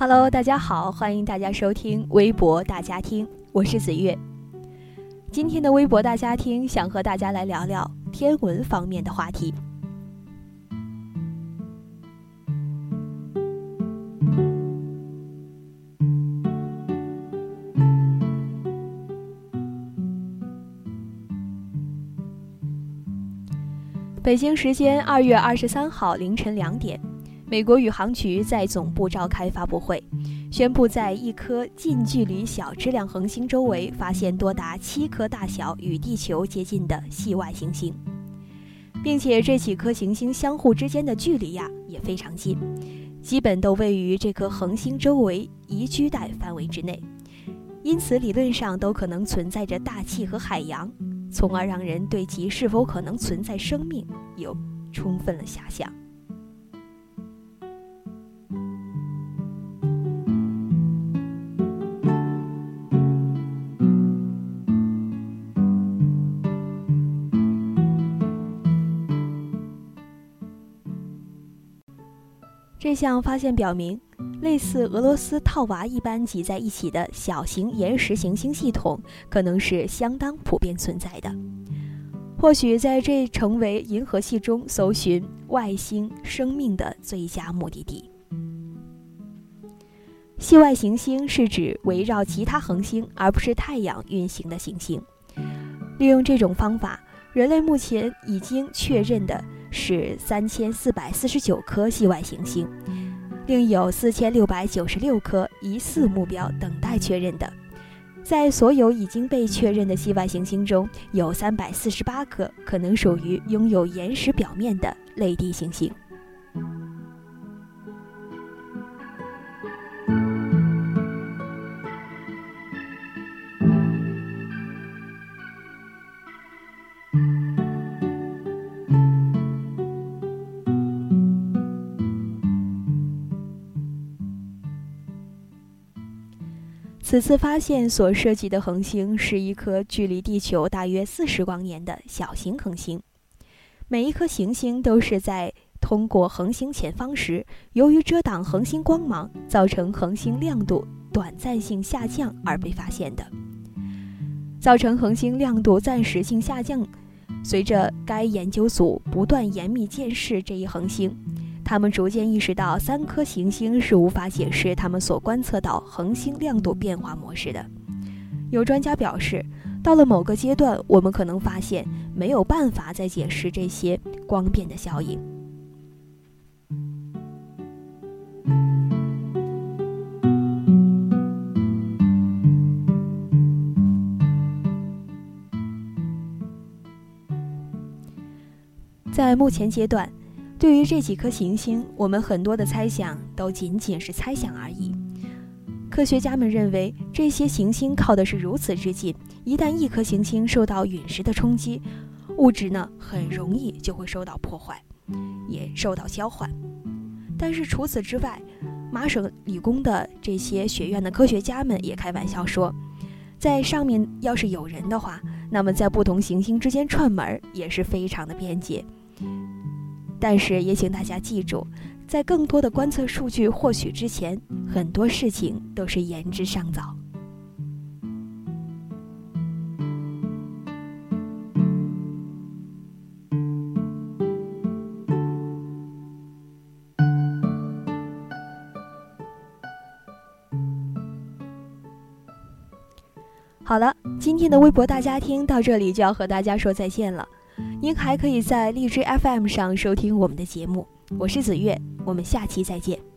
Hello，大家好，欢迎大家收听微博大家庭，我是子月。今天的微博大家庭想和大家来聊聊天文方面的话题。北京时间二月二十三号凌晨两点。美国宇航局在总部召开发布会，宣布在一颗近距离小质量恒星周围发现多达七颗大小与地球接近的系外行星，并且这几颗行星相互之间的距离呀也非常近，基本都位于这颗恒星周围宜居带范围之内，因此理论上都可能存在着大气和海洋，从而让人对其是否可能存在生命有充分的遐想。这项发现表明，类似俄罗斯套娃一般挤在一起的小型岩石行星系统，可能是相当普遍存在的。或许在这成为银河系中搜寻外星生命的最佳目的地。系外行星是指围绕其他恒星而不是太阳运行的行星。利用这种方法，人类目前已经确认的。是三千四百四十九颗系外行星，另有四千六百九十六颗疑似目标等待确认的。在所有已经被确认的系外行星中，有三百四十八颗可能属于拥有岩石表面的类地行星。此次发现所涉及的恒星是一颗距离地球大约四十光年的小型恒星。每一颗行星都是在通过恒星前方时，由于遮挡恒星光芒，造成恒星亮度短暂性下降而被发现的。造成恒星亮度暂时性下降，随着该研究组不断严密监视这一恒星。他们逐渐意识到，三颗行星是无法解释他们所观测到恒星亮度变化模式的。有专家表示，到了某个阶段，我们可能发现没有办法再解释这些光变的效应。在目前阶段。对于这几颗行星，我们很多的猜想都仅仅是猜想而已。科学家们认为，这些行星靠的是如此之近，一旦一颗行星受到陨石的冲击，物质呢很容易就会受到破坏，也受到交换。但是除此之外，麻省理工的这些学院的科学家们也开玩笑说，在上面要是有人的话，那么在不同行星之间串门也是非常的便捷。但是也请大家记住，在更多的观测数据获取之前，很多事情都是言之尚早。好了，今天的微博大家听到这里就要和大家说再见了。您还可以在荔枝 FM 上收听我们的节目，我是子月，我们下期再见。